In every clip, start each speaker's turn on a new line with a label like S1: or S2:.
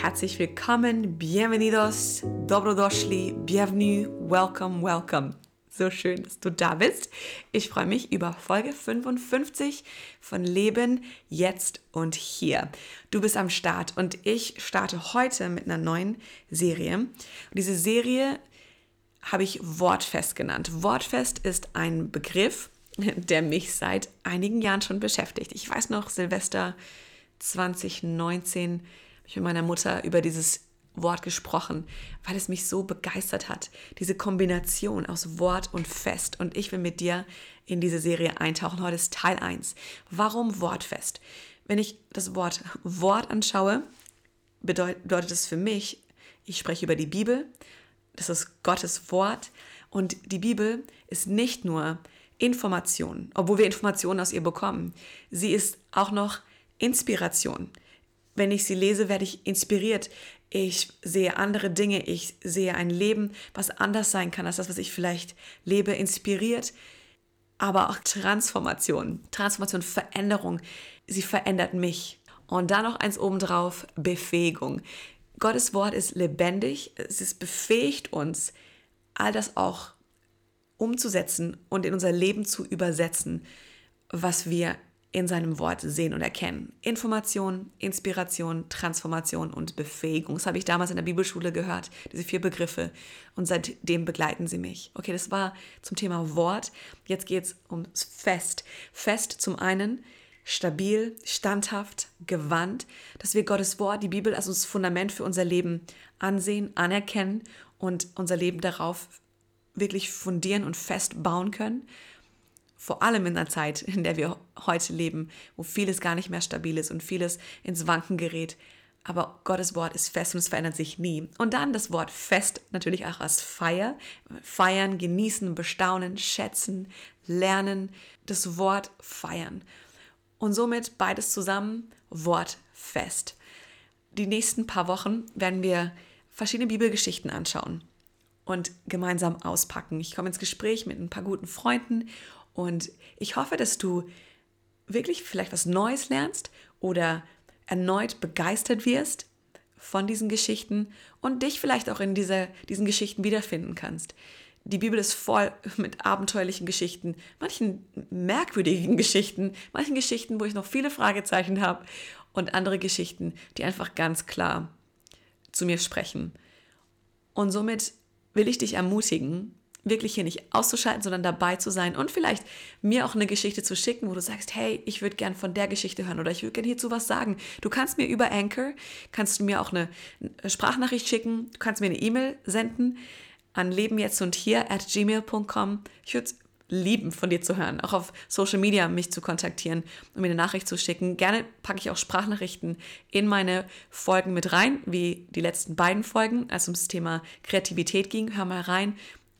S1: Herzlich willkommen, bienvenidos, dobrodošli, bienvenue, welcome, welcome. So schön, dass du da bist. Ich freue mich über Folge 55 von Leben jetzt und hier. Du bist am Start und ich starte heute mit einer neuen Serie. Und diese Serie habe ich Wortfest genannt. Wortfest ist ein Begriff, der mich seit einigen Jahren schon beschäftigt. Ich weiß noch, Silvester 2019 habe mit meiner Mutter über dieses Wort gesprochen, weil es mich so begeistert hat. Diese Kombination aus Wort und Fest. Und ich will mit dir in diese Serie eintauchen. Heute ist Teil 1. Warum Wortfest? Wenn ich das Wort Wort anschaue, bedeutet es für mich, ich spreche über die Bibel. Das ist Gottes Wort. Und die Bibel ist nicht nur Information, obwohl wir Informationen aus ihr bekommen. Sie ist auch noch Inspiration. Wenn ich sie lese, werde ich inspiriert. Ich sehe andere Dinge. Ich sehe ein Leben, was anders sein kann als das, was ich vielleicht lebe, inspiriert. Aber auch Transformation. Transformation, Veränderung. Sie verändert mich. Und dann noch eins obendrauf, Befähigung. Gottes Wort ist lebendig. Es ist befähigt uns, all das auch umzusetzen und in unser Leben zu übersetzen, was wir in seinem Wort sehen und erkennen. Information, Inspiration, Transformation und Befähigung. Das habe ich damals in der Bibelschule gehört, diese vier Begriffe. Und seitdem begleiten sie mich. Okay, das war zum Thema Wort. Jetzt geht es ums Fest. Fest zum einen stabil, standhaft, gewandt, dass wir Gottes Wort, die Bibel als das Fundament für unser Leben ansehen, anerkennen und unser Leben darauf wirklich fundieren und fest bauen können vor allem in der Zeit, in der wir heute leben, wo vieles gar nicht mehr stabil ist und vieles ins Wanken gerät. Aber Gottes Wort ist fest und es verändert sich nie. Und dann das Wort fest natürlich auch als Feier. Feiern, genießen, bestaunen, schätzen, lernen. Das Wort feiern. Und somit beides zusammen, Wort fest. Die nächsten paar Wochen werden wir verschiedene Bibelgeschichten anschauen und gemeinsam auspacken. Ich komme ins Gespräch mit ein paar guten Freunden und ich hoffe, dass du wirklich vielleicht was Neues lernst oder erneut begeistert wirst von diesen Geschichten und dich vielleicht auch in dieser, diesen Geschichten wiederfinden kannst. Die Bibel ist voll mit abenteuerlichen Geschichten, manchen merkwürdigen Geschichten, manchen Geschichten, wo ich noch viele Fragezeichen habe und andere Geschichten, die einfach ganz klar zu mir sprechen. Und somit will ich dich ermutigen, wirklich hier nicht auszuschalten, sondern dabei zu sein und vielleicht mir auch eine Geschichte zu schicken, wo du sagst, hey, ich würde gern von der Geschichte hören oder ich würde gern hierzu was sagen. Du kannst mir über Anchor, kannst du mir auch eine Sprachnachricht schicken, du kannst mir eine E-Mail senden an lebenjetzt und hier at gmail.com. Ich würde lieben, von dir zu hören, auch auf Social Media mich zu kontaktieren und mir eine Nachricht zu schicken. Gerne packe ich auch Sprachnachrichten in meine Folgen mit rein, wie die letzten beiden Folgen, als ums Thema Kreativität ging. Hör mal rein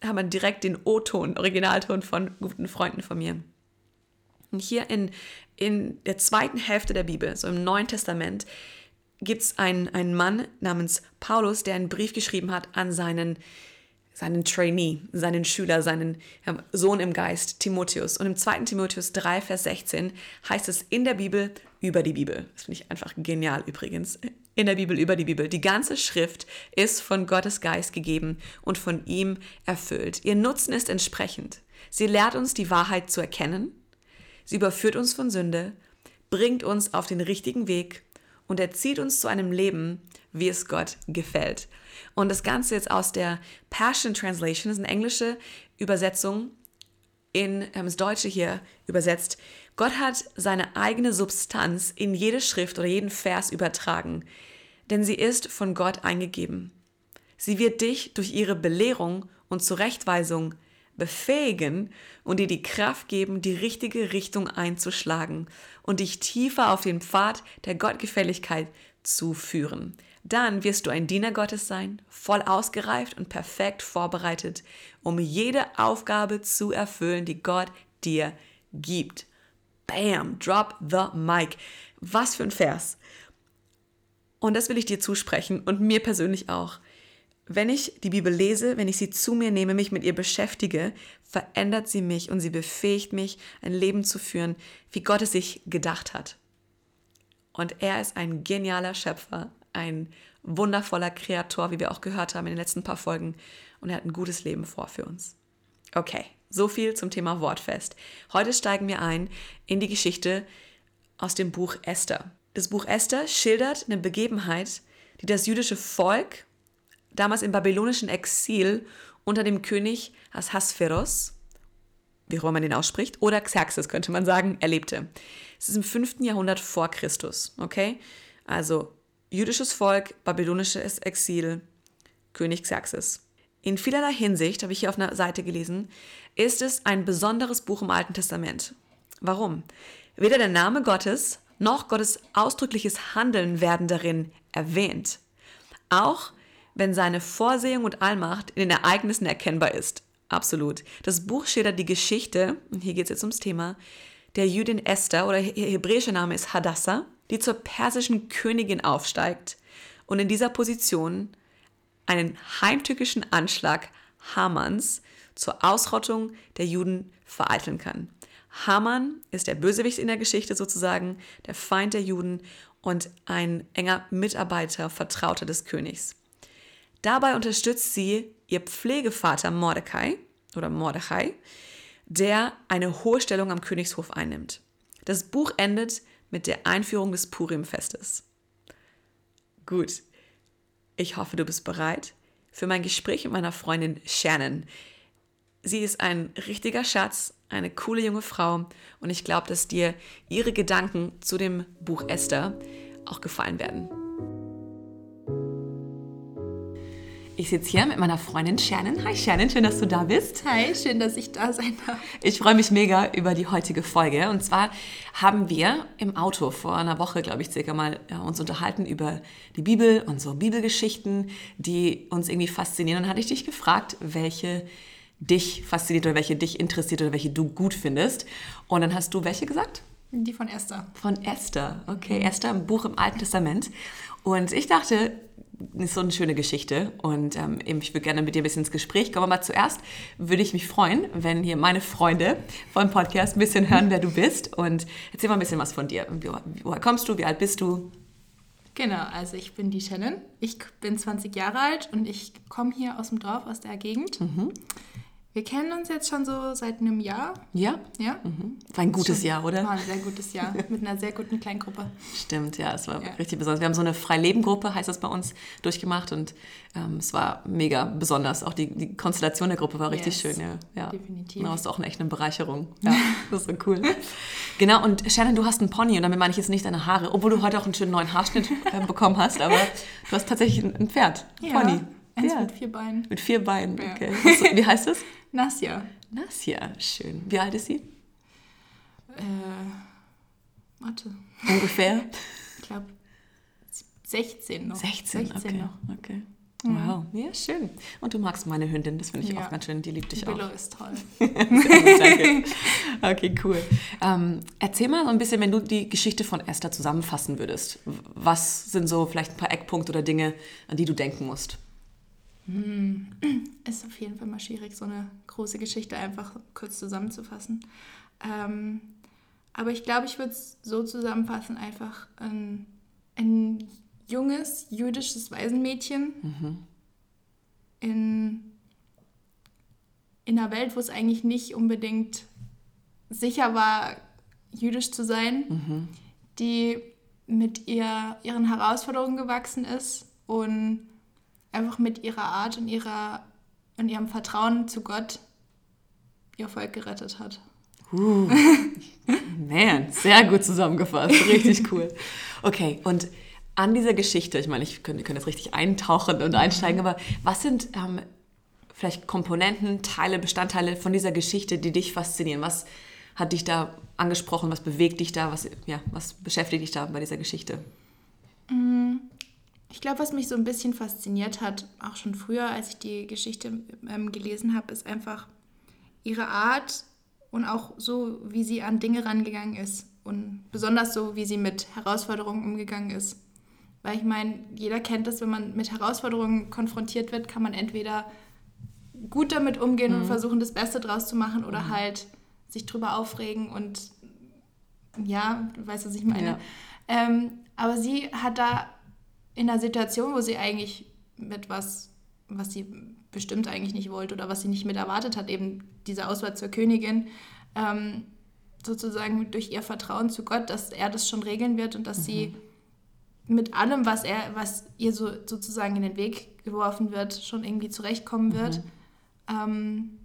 S1: haben wir direkt den O-Ton, Originalton von guten Freunden von mir. Und hier in, in der zweiten Hälfte der Bibel, so im Neuen Testament, gibt es einen, einen Mann namens Paulus, der einen Brief geschrieben hat an seinen, seinen Trainee, seinen Schüler, seinen Sohn im Geist, Timotheus. Und im 2. Timotheus 3, Vers 16 heißt es in der Bibel über die Bibel. Das finde ich einfach genial übrigens in der Bibel über die Bibel. Die ganze Schrift ist von Gottes Geist gegeben und von ihm erfüllt. Ihr Nutzen ist entsprechend. Sie lehrt uns die Wahrheit zu erkennen, sie überführt uns von Sünde, bringt uns auf den richtigen Weg und erzieht uns zu einem Leben, wie es Gott gefällt. Und das Ganze jetzt aus der Passion Translation, das ist eine englische Übersetzung in ähm, das Deutsche hier übersetzt. Gott hat seine eigene Substanz in jede Schrift oder jeden Vers übertragen, denn sie ist von Gott eingegeben. Sie wird dich durch ihre Belehrung und Zurechtweisung befähigen und dir die Kraft geben, die richtige Richtung einzuschlagen und dich tiefer auf den Pfad der Gottgefälligkeit zu führen. Dann wirst du ein Diener Gottes sein, voll ausgereift und perfekt vorbereitet, um jede Aufgabe zu erfüllen, die Gott dir gibt. Bam, drop the mic. Was für ein Vers. Und das will ich dir zusprechen und mir persönlich auch. Wenn ich die Bibel lese, wenn ich sie zu mir nehme, mich mit ihr beschäftige, verändert sie mich und sie befähigt mich, ein Leben zu führen, wie Gott es sich gedacht hat. Und er ist ein genialer Schöpfer, ein wundervoller Kreator, wie wir auch gehört haben in den letzten paar Folgen. Und er hat ein gutes Leben vor für uns. Okay, so viel zum Thema Wortfest. Heute steigen wir ein in die Geschichte aus dem Buch Esther. Das Buch Esther schildert eine Begebenheit, die das jüdische Volk damals im babylonischen Exil unter dem König Ahasveros, wie auch immer man den ausspricht, oder Xerxes könnte man sagen, erlebte. Es ist im 5. Jahrhundert vor Christus, okay? Also jüdisches Volk, babylonisches Exil, König Xerxes. In vielerlei Hinsicht, habe ich hier auf einer Seite gelesen, ist es ein besonderes Buch im Alten Testament. Warum? Weder der Name Gottes noch Gottes ausdrückliches Handeln werden darin erwähnt. Auch wenn seine Vorsehung und Allmacht in den Ereignissen erkennbar ist. Absolut. Das Buch schildert die Geschichte, und hier geht es jetzt ums Thema, der Jüdin Esther oder ihr hebräischer Name ist Hadassah, die zur persischen Königin aufsteigt und in dieser Position einen heimtückischen Anschlag Hamans zur Ausrottung der Juden vereiteln kann. Haman ist der Bösewicht in der Geschichte sozusagen, der Feind der Juden und ein enger Mitarbeiter, Vertrauter des Königs. Dabei unterstützt sie ihr Pflegevater Mordecai oder Mordechai, der eine hohe Stellung am Königshof einnimmt. Das Buch endet mit der Einführung des Purim-Festes. Gut, ich hoffe, du bist bereit für mein Gespräch mit meiner Freundin Shannon. Sie ist ein richtiger Schatz, eine coole junge Frau und ich glaube, dass dir ihre Gedanken zu dem Buch Esther auch gefallen werden. Ich sitze hier mit meiner Freundin Shannon. Hi Shannon, schön, dass du da bist.
S2: Hi, schön, dass ich da sein darf.
S1: Ich freue mich mega über die heutige Folge. Und zwar haben wir im Auto vor einer Woche, glaube ich, circa mal ja, uns unterhalten über die Bibel und so Bibelgeschichten, die uns irgendwie faszinieren. Und dann hatte ich dich gefragt, welche dich fasziniert oder welche dich interessiert oder welche du gut findest. Und dann hast du welche gesagt?
S2: Die von Esther.
S1: Von Esther, okay. Esther, ein Buch im Alten Testament. Und ich dachte, ist so eine schöne Geschichte und ähm, ich würde gerne mit dir ein bisschen ins Gespräch kommen. Aber zuerst würde ich mich freuen, wenn hier meine Freunde vom Podcast ein bisschen hören, wer du bist und erzähl mal ein bisschen was von dir. Woher kommst du? Wie alt bist du?
S2: Genau, also ich bin die Shannon. Ich bin 20 Jahre alt und ich komme hier aus dem Dorf, aus der Gegend. Mhm. Wir kennen uns jetzt schon so seit einem Jahr.
S1: Ja?
S2: Ja.
S1: Mhm. War ein gutes schon, Jahr, oder?
S2: War ein sehr gutes Jahr mit einer sehr guten Kleingruppe.
S1: Stimmt, ja, es war ja. richtig besonders. Wir haben so eine Freileben-Gruppe, heißt das bei uns, durchgemacht und ähm, es war mega besonders. Auch die, die Konstellation der Gruppe war richtig yes. schön. Ja, ja.
S2: definitiv.
S1: Das ist auch eine echte Bereicherung. Ja, das ist so cool. genau, und Shannon, du hast einen Pony und damit meine ich jetzt nicht deine Haare, obwohl du heute auch einen schönen neuen Haarschnitt äh, bekommen hast, aber du hast tatsächlich ein, Pferd, ein
S2: ja. Pony. Eins ja. mit vier Beinen.
S1: Mit vier Beinen, okay. Du, wie heißt es?
S2: Nasja.
S1: Nasja, schön. Wie alt ist sie?
S2: Äh, warte.
S1: Ungefähr?
S2: Ich glaube 16 noch.
S1: 16, 16 okay. noch. Okay. Mhm. Wow, ja, schön. Und du magst meine Hündin, das finde ich ja. auch ganz schön, die liebt dich
S2: Willow
S1: auch.
S2: Willow ist toll.
S1: danke. Okay, cool. Ähm, erzähl mal so ein bisschen, wenn du die Geschichte von Esther zusammenfassen würdest. Was sind so vielleicht ein paar Eckpunkte oder Dinge, an die du denken musst?
S2: Hm. Ist auf jeden Fall mal schwierig, so eine große Geschichte einfach kurz zusammenzufassen. Ähm, aber ich glaube, ich würde es so zusammenfassen, einfach ein, ein junges jüdisches Waisenmädchen mhm. in, in einer Welt, wo es eigentlich nicht unbedingt sicher war, jüdisch zu sein, mhm. die mit ihr, ihren Herausforderungen gewachsen ist und einfach mit ihrer Art und ihrer und ihrem Vertrauen zu Gott ihr Volk gerettet hat.
S1: Uh, man, sehr gut zusammengefasst. Richtig cool. Okay, und an dieser Geschichte, ich meine, ich könnte, könnte jetzt richtig eintauchen und einsteigen, aber was sind ähm, vielleicht Komponenten, Teile, Bestandteile von dieser Geschichte, die dich faszinieren? Was hat dich da angesprochen? Was bewegt dich da? Was, ja, was beschäftigt dich da bei dieser Geschichte?
S2: Mm, ich glaube, was mich so ein bisschen fasziniert hat, auch schon früher, als ich die Geschichte ähm, gelesen habe, ist einfach ihre Art und auch so, wie sie an Dinge rangegangen ist und besonders so, wie sie mit Herausforderungen umgegangen ist. Weil ich meine, jeder kennt das, wenn man mit Herausforderungen konfrontiert wird, kann man entweder gut damit umgehen mhm. und versuchen, das Beste draus zu machen oder mhm. halt sich drüber aufregen und ja, du weißt, was ich meine. Ja. Ähm, aber sie hat da in einer Situation, wo sie eigentlich mit was, was sie bestimmt eigentlich nicht wollte oder was sie nicht mit erwartet hat, eben diese Auswahl zur Königin, ähm, sozusagen durch ihr Vertrauen zu Gott, dass er das schon regeln wird und dass mhm. sie mit allem, was er, was ihr so sozusagen in den Weg geworfen wird, schon irgendwie zurechtkommen wird. Mhm. Ähm,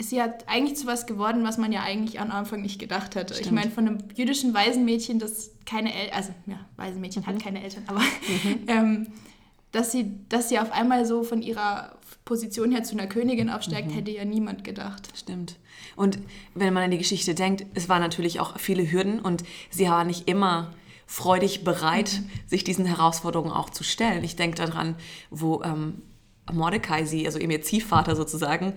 S2: sie hat eigentlich zu was geworden, was man ja eigentlich am Anfang nicht gedacht hätte. Stimmt. Ich meine, von einem jüdischen Waisenmädchen, das keine Eltern, also ja, Waisenmädchen mhm. hat keine Eltern, aber mhm. ähm, dass, sie, dass sie auf einmal so von ihrer Position her zu einer Königin aufsteigt, mhm. hätte ja niemand gedacht.
S1: Stimmt. Und wenn man an die Geschichte denkt, es waren natürlich auch viele Hürden und sie war nicht immer freudig bereit, mhm. sich diesen Herausforderungen auch zu stellen. Ich denke daran, wo ähm, Mordecai sie, also eben ihr Ziehvater sozusagen,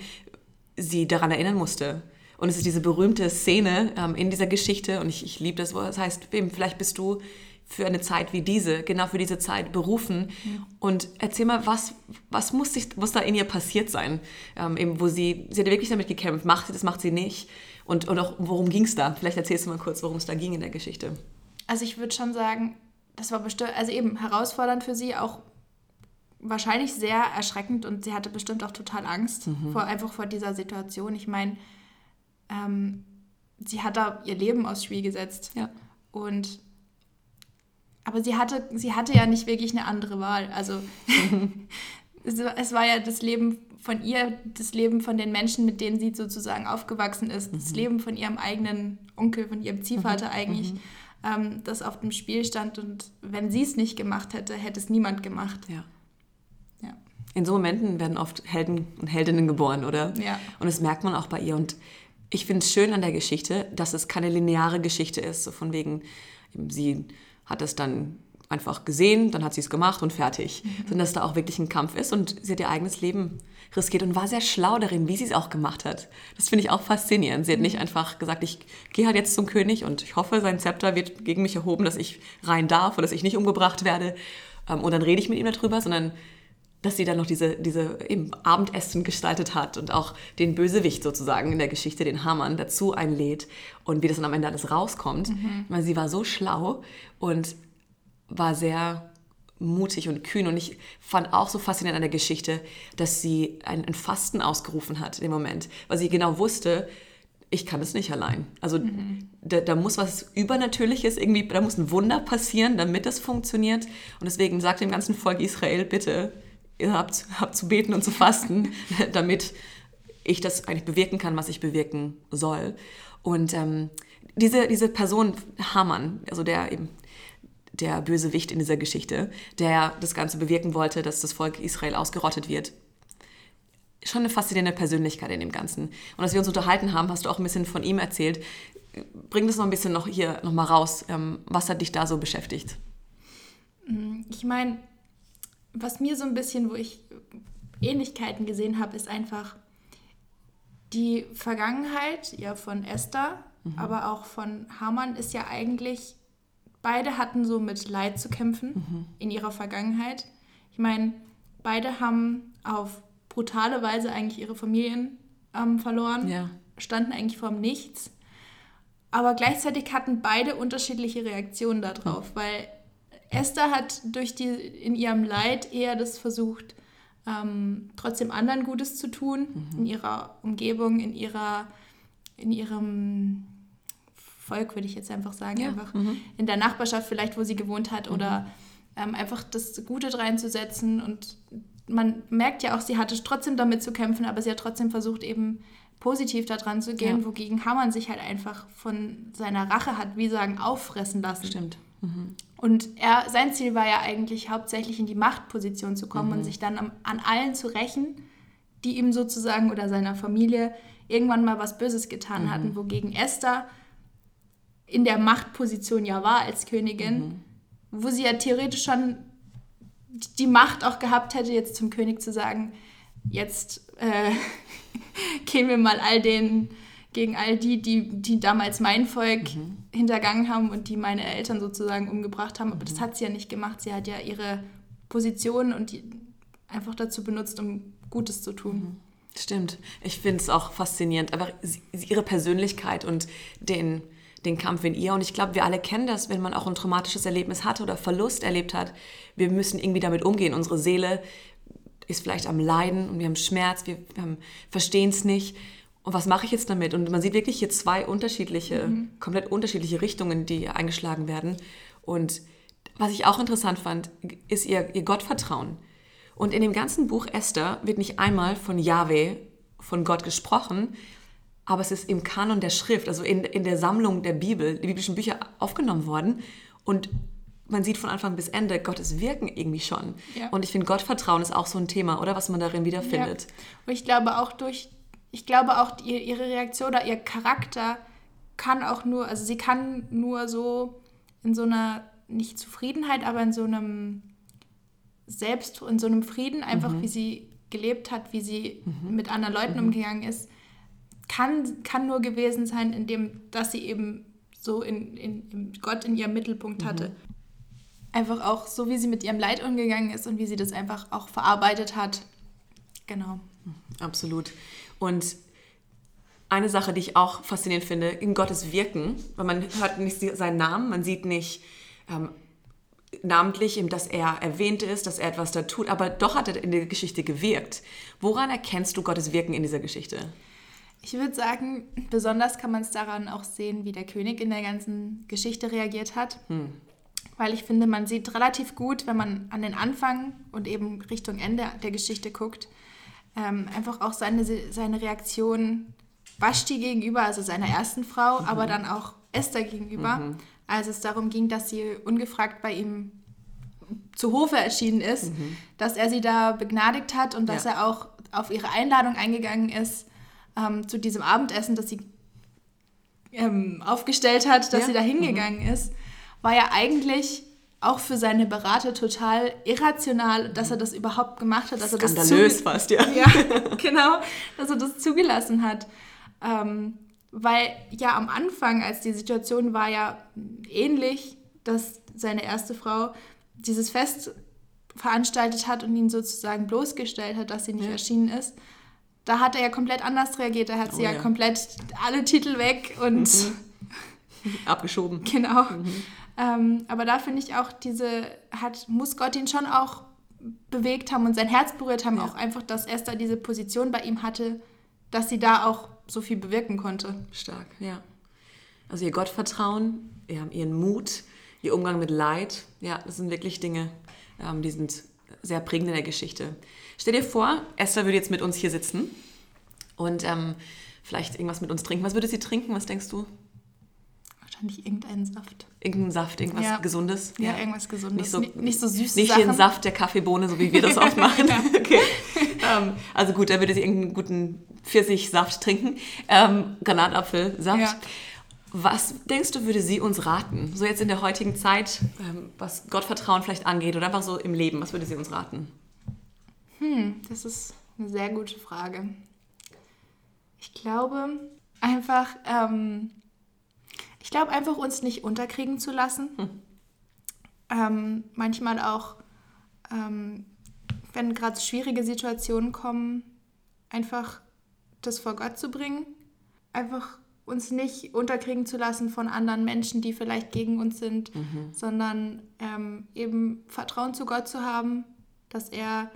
S1: sie daran erinnern musste. Und es ist diese berühmte Szene ähm, in dieser Geschichte, und ich, ich liebe das, wo es heißt, eben, vielleicht bist du für eine Zeit wie diese, genau für diese Zeit berufen. Mhm. Und erzähl mal, was, was muss, sich, muss da in ihr passiert sein? Ähm, eben, wo sie, sie hat wirklich damit gekämpft, macht sie das, macht sie nicht. Und, und auch, worum ging es da? Vielleicht erzählst du mal kurz, worum es da ging in der Geschichte.
S2: Also ich würde schon sagen, das war bestimmt, also eben herausfordernd für sie, auch wahrscheinlich sehr erschreckend und sie hatte bestimmt auch total Angst mhm. vor einfach vor dieser Situation. Ich meine, ähm, sie hat da ihr Leben aufs Spiel gesetzt. Ja. Und aber sie hatte, sie hatte ja nicht wirklich eine andere Wahl. Also es, es, war ja das Leben von ihr, das Leben von den Menschen, mit denen sie sozusagen aufgewachsen ist, mhm. das Leben von ihrem eigenen Onkel, von ihrem Ziehvater mhm. eigentlich, mhm. Ähm, das auf dem Spiel stand. Und wenn sie es nicht gemacht hätte, hätte es niemand gemacht.
S1: Ja in so Momenten werden oft Helden und Heldinnen geboren, oder? Ja. Und das merkt man auch bei ihr. Und ich finde es schön an der Geschichte, dass es keine lineare Geschichte ist, so von wegen, sie hat es dann einfach gesehen, dann hat sie es gemacht und fertig. Mhm. Sondern dass da auch wirklich ein Kampf ist und sie hat ihr eigenes Leben riskiert und war sehr schlau darin, wie sie es auch gemacht hat. Das finde ich auch faszinierend. Sie hat nicht mhm. einfach gesagt, ich gehe halt jetzt zum König und ich hoffe, sein Zepter wird gegen mich erhoben, dass ich rein darf oder dass ich nicht umgebracht werde. Ähm, und dann rede ich mit ihm darüber, sondern dass sie dann noch diese, diese eben Abendessen gestaltet hat und auch den Bösewicht sozusagen in der Geschichte, den Hamann, dazu einlädt und wie das dann am Ende alles rauskommt. Mhm. Weil sie war so schlau und war sehr mutig und kühn. Und ich fand auch so faszinierend an der Geschichte, dass sie ein, ein Fasten ausgerufen hat im Moment, weil sie genau wusste, ich kann es nicht allein. Also mhm. da, da, muss was Übernatürliches irgendwie, da muss ein Wunder passieren, damit das funktioniert. Und deswegen sagt dem ganzen Volk Israel, bitte, ihr habt, zu beten und zu fasten, damit ich das eigentlich bewirken kann, was ich bewirken soll. Und ähm, diese, diese Person, Hamann, also der eben der Bösewicht in dieser Geschichte, der das Ganze bewirken wollte, dass das Volk Israel ausgerottet wird, schon eine faszinierende Persönlichkeit in dem Ganzen. Und als wir uns unterhalten haben, hast du auch ein bisschen von ihm erzählt. Bring das noch ein bisschen noch hier noch mal raus. Ähm, was hat dich da so beschäftigt?
S2: Ich meine, was mir so ein bisschen, wo ich Ähnlichkeiten gesehen habe, ist einfach die Vergangenheit ja von Esther, mhm. aber auch von Hamann ist ja eigentlich, beide hatten so mit Leid zu kämpfen mhm. in ihrer Vergangenheit. Ich meine, beide haben auf brutale Weise eigentlich ihre Familien ähm, verloren, ja. standen eigentlich vorm Nichts. Aber gleichzeitig hatten beide unterschiedliche Reaktionen darauf, mhm. weil Esther hat durch die, in ihrem Leid eher das versucht, ähm, trotzdem anderen Gutes zu tun, mhm. in ihrer Umgebung, in ihrer, in ihrem Volk, würde ich jetzt einfach sagen, ja. einfach mhm. in der Nachbarschaft vielleicht, wo sie gewohnt hat, mhm. oder ähm, einfach das Gute reinzusetzen. Und man merkt ja auch, sie hatte trotzdem damit zu kämpfen, aber sie hat trotzdem versucht, eben positiv daran zu gehen, ja. wogegen Hamann sich halt einfach von seiner Rache hat, wie sagen, auffressen lassen.
S1: Stimmt. Mhm.
S2: Und er, sein Ziel war ja eigentlich hauptsächlich in die Machtposition zu kommen mhm. und sich dann an, an allen zu rächen, die ihm sozusagen oder seiner Familie irgendwann mal was Böses getan mhm. hatten, wogegen Esther in der Machtposition ja war als Königin, mhm. wo sie ja theoretisch schon die Macht auch gehabt hätte, jetzt zum König zu sagen, jetzt äh, gehen wir mal all den gegen all die, die, die damals mein Volk mhm. hintergangen haben und die meine Eltern sozusagen umgebracht haben. Aber mhm. das hat sie ja nicht gemacht. Sie hat ja ihre Position und die einfach dazu benutzt, um Gutes zu tun. Mhm.
S1: Stimmt. Ich finde es auch faszinierend. Aber ihre Persönlichkeit und den, den Kampf in ihr. Und ich glaube, wir alle kennen das, wenn man auch ein traumatisches Erlebnis hatte oder Verlust erlebt hat. Wir müssen irgendwie damit umgehen. Unsere Seele ist vielleicht am Leiden und wir haben Schmerz, wir, wir verstehen es nicht. Und was mache ich jetzt damit? Und man sieht wirklich hier zwei unterschiedliche, mhm. komplett unterschiedliche Richtungen, die eingeschlagen werden. Und was ich auch interessant fand, ist ihr, ihr Gottvertrauen. Und in dem ganzen Buch Esther wird nicht einmal von Yahweh, von Gott gesprochen, aber es ist im Kanon der Schrift, also in, in der Sammlung der Bibel, die biblischen Bücher aufgenommen worden. Und man sieht von Anfang bis Ende Gottes Wirken irgendwie schon. Ja. Und ich finde, Gottvertrauen ist auch so ein Thema, oder? Was man darin wiederfindet. Ja.
S2: Und ich glaube auch durch, ich glaube auch ihre Reaktion oder ihr Charakter kann auch nur, also sie kann nur so in so einer, nicht Zufriedenheit, aber in so einem Selbst, in so einem Frieden, einfach mhm. wie sie gelebt hat, wie sie mhm. mit anderen Leuten mhm. umgegangen ist, kann, kann nur gewesen sein, indem, dass sie eben so in, in, in Gott in ihrem Mittelpunkt hatte. Mhm. Einfach auch so, wie sie mit ihrem Leid umgegangen ist und wie sie das einfach auch verarbeitet hat. Genau.
S1: Absolut. Und eine Sache, die ich auch faszinierend finde, in Gottes Wirken, weil man hört nicht seinen Namen, man sieht nicht ähm, namentlich, dass er erwähnt ist, dass er etwas da tut, aber doch hat er in der Geschichte gewirkt. Woran erkennst du Gottes Wirken in dieser Geschichte?
S2: Ich würde sagen, besonders kann man es daran auch sehen, wie der König in der ganzen Geschichte reagiert hat. Hm. Weil ich finde, man sieht relativ gut, wenn man an den Anfang und eben Richtung Ende der Geschichte guckt, ähm, einfach auch seine, seine Reaktion Vashti gegenüber, also seiner ersten Frau, mhm. aber dann auch Esther gegenüber, mhm. als es darum ging, dass sie ungefragt bei ihm zu Hofe erschienen ist, mhm. dass er sie da begnadigt hat und dass ja. er auch auf ihre Einladung eingegangen ist ähm, zu diesem Abendessen, das sie ähm, aufgestellt hat, dass ja. sie da hingegangen mhm. ist, war ja eigentlich auch für seine Berater total irrational, dass er das überhaupt gemacht hat. Dass
S1: Skandalös er das fast, ja.
S2: Ja, genau, dass er das zugelassen hat. Ähm, weil ja am Anfang, als die Situation war ja ähnlich, dass seine erste Frau dieses Fest veranstaltet hat und ihn sozusagen bloßgestellt hat, dass sie nicht ja. erschienen ist. Da hat er ja komplett anders reagiert. Da hat sie oh, ja, ja, komplett alle Titel weg und mhm.
S1: abgeschoben.
S2: Genau. Mhm. Ähm, aber da finde ich auch, diese hat, muss Gott ihn schon auch bewegt haben und sein Herz berührt haben, ja. auch einfach, dass Esther diese Position bei ihm hatte, dass sie da auch so viel bewirken konnte.
S1: Stark, ja. Also ihr Gottvertrauen, ihren Mut, ihr Umgang mit Leid, ja, das sind wirklich Dinge, ähm, die sind sehr prägend in der Geschichte. Stell dir vor, Esther würde jetzt mit uns hier sitzen und ähm, vielleicht irgendwas mit uns trinken. Was würde sie trinken? Was denkst du?
S2: Wahrscheinlich irgendeinen Saft.
S1: Irgendein Saft, irgendwas ja. Gesundes?
S2: Ja, ja, irgendwas Gesundes.
S1: Nicht so,
S2: nicht, nicht so süß.
S1: Nicht den Saft der Kaffeebohne, so wie wir das oft machen. okay. ähm, also gut, da würde sie irgendeinen guten Pfirsichsaft trinken. Ähm, Granatapfelsaft. Ja. Was denkst du, würde sie uns raten? So jetzt in der heutigen Zeit, ähm, was Gottvertrauen vielleicht angeht oder einfach so im Leben, was würde sie uns raten?
S2: Hm, das ist eine sehr gute Frage. Ich glaube einfach, ähm, ich glaube einfach, uns nicht unterkriegen zu lassen. Hm. Ähm, manchmal auch, ähm, wenn gerade schwierige Situationen kommen, einfach das vor Gott zu bringen. Einfach uns nicht unterkriegen zu lassen von anderen Menschen, die vielleicht gegen uns sind, mhm. sondern ähm, eben Vertrauen zu Gott zu haben, dass er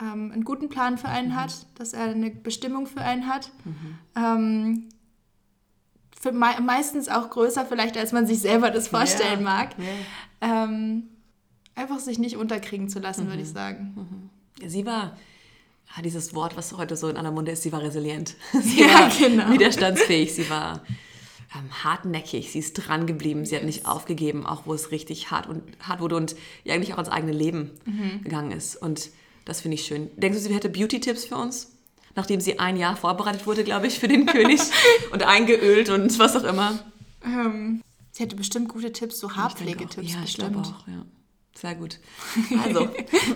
S2: ähm, einen guten Plan für einen mhm. hat, dass er eine Bestimmung für einen hat. Mhm. Ähm, für me meistens auch größer vielleicht, als man sich selber das vorstellen ja. mag. Ja. Ähm, einfach sich nicht unterkriegen zu lassen, mhm. würde ich sagen.
S1: Mhm. Sie war, ja, dieses Wort, was heute so in aller Munde ist, sie war resilient. Sie ja, war genau. widerstandsfähig, sie war ähm, hartnäckig, sie ist dran geblieben, sie yes. hat nicht aufgegeben, auch wo es richtig hart, und, hart wurde und ja, eigentlich auch ins eigene Leben mhm. gegangen ist. Und das finde ich schön. Denkst du, sie hätte Beauty-Tipps für uns? Nachdem sie ein Jahr vorbereitet wurde, glaube ich, für den König und eingeölt und was auch immer.
S2: Ähm, sie hätte bestimmt gute Tipps, so Haarpflegetipps.
S1: Ja, ich glaube auch, ja. Sehr gut. Also,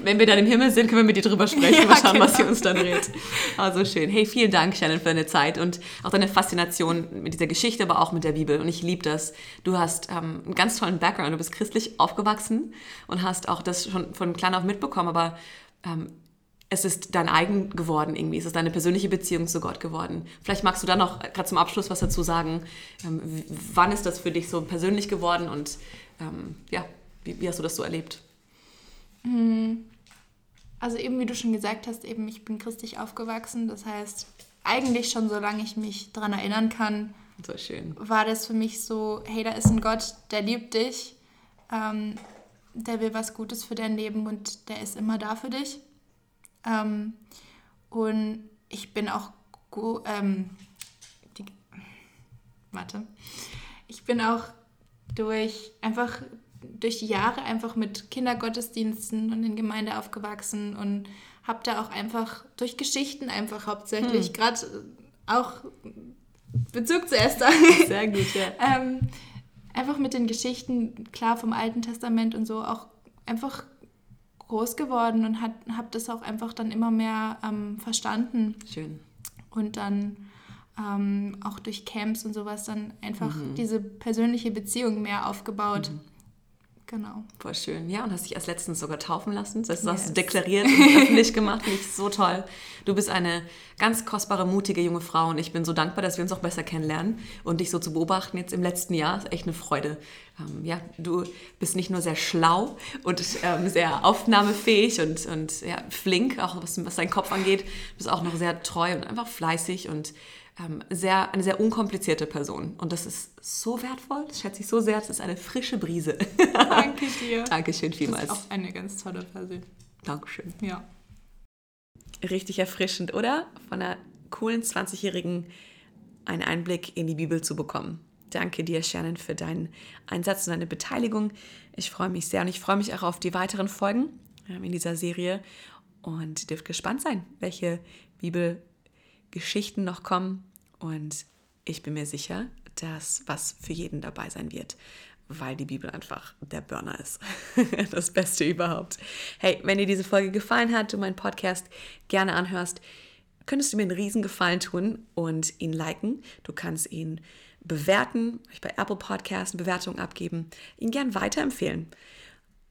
S1: wenn wir dann im Himmel sind, können wir mit dir drüber sprechen. Ja, mal schauen, genau. was sie uns dann redet. Also schön. Hey, vielen Dank, Shannon, für deine Zeit und auch deine Faszination mit dieser Geschichte, aber auch mit der Bibel. Und ich liebe das. Du hast ähm, einen ganz tollen Background. Du bist christlich aufgewachsen und hast auch das schon von klein auf mitbekommen. Aber ähm, es ist dein eigen geworden irgendwie, es ist deine persönliche Beziehung zu Gott geworden. Vielleicht magst du dann noch gerade zum Abschluss was dazu sagen. Ähm, wann ist das für dich so persönlich geworden und ähm, ja, wie, wie, hast du das so erlebt?
S2: Hm. Also eben wie du schon gesagt hast, eben ich bin christlich aufgewachsen. Das heißt, eigentlich schon solange ich mich daran erinnern kann,
S1: so
S2: war das für mich so, hey, da ist ein Gott, der liebt dich, ähm, der will was Gutes für dein Leben und der ist immer da für dich. Ähm, und ich bin auch ähm, die, warte. Ich bin auch durch einfach durch die Jahre einfach mit Kindergottesdiensten und in Gemeinde aufgewachsen und habe da auch einfach durch Geschichten einfach hauptsächlich hm. gerade auch Bezug zu Esther.
S1: Sehr gut, ja.
S2: ähm, einfach mit den Geschichten, klar vom Alten Testament und so, auch einfach groß geworden und habe das auch einfach dann immer mehr ähm, verstanden.
S1: Schön.
S2: Und dann ähm, auch durch Camps und sowas dann einfach mhm. diese persönliche Beziehung mehr aufgebaut. Mhm. Genau.
S1: Voll schön. Ja, und hast dich erst letztens sogar taufen lassen. Das yes. hast du deklariert und öffentlich gemacht. Ich so toll. Du bist eine ganz kostbare, mutige junge Frau und ich bin so dankbar, dass wir uns auch besser kennenlernen und dich so zu beobachten jetzt im letzten Jahr. Ist echt eine Freude. Ähm, ja, du bist nicht nur sehr schlau und ähm, sehr aufnahmefähig und, und ja, flink, auch was, was deinen Kopf angeht. Du bist auch noch sehr treu und einfach fleißig und ähm, sehr, eine sehr unkomplizierte Person. Und das ist so wertvoll, das schätze ich so sehr. Das ist eine frische Brise.
S2: Danke dir.
S1: Dankeschön vielmals.
S2: Das ist auch eine ganz tolle Person.
S1: Dankeschön.
S2: Ja.
S1: Richtig erfrischend, oder? Von einer coolen 20-Jährigen einen Einblick in die Bibel zu bekommen. Danke dir, Shannon, für deinen Einsatz und deine Beteiligung. Ich freue mich sehr und ich freue mich auch auf die weiteren Folgen ähm, in dieser Serie und dürft gespannt sein, welche Bibel Geschichten noch kommen und ich bin mir sicher, dass was für jeden dabei sein wird, weil die Bibel einfach der Burner ist. das Beste überhaupt. Hey, wenn dir diese Folge gefallen hat, du meinen Podcast gerne anhörst, könntest du mir einen riesen Gefallen tun und ihn liken. Du kannst ihn bewerten, bei Apple Podcasts eine Bewertung abgeben, ihn gern weiterempfehlen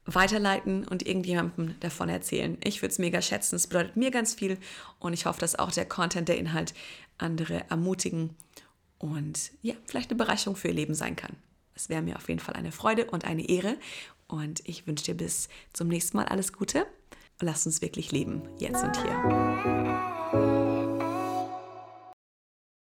S1: weiterleiten und irgendjemandem davon erzählen. Ich würde es mega schätzen. Es bedeutet mir ganz viel und ich hoffe, dass auch der Content, der Inhalt andere ermutigen und ja, vielleicht eine Bereicherung für ihr Leben sein kann. Es wäre mir auf jeden Fall eine Freude und eine Ehre und ich wünsche dir bis zum nächsten Mal alles Gute lass uns wirklich leben, jetzt und hier.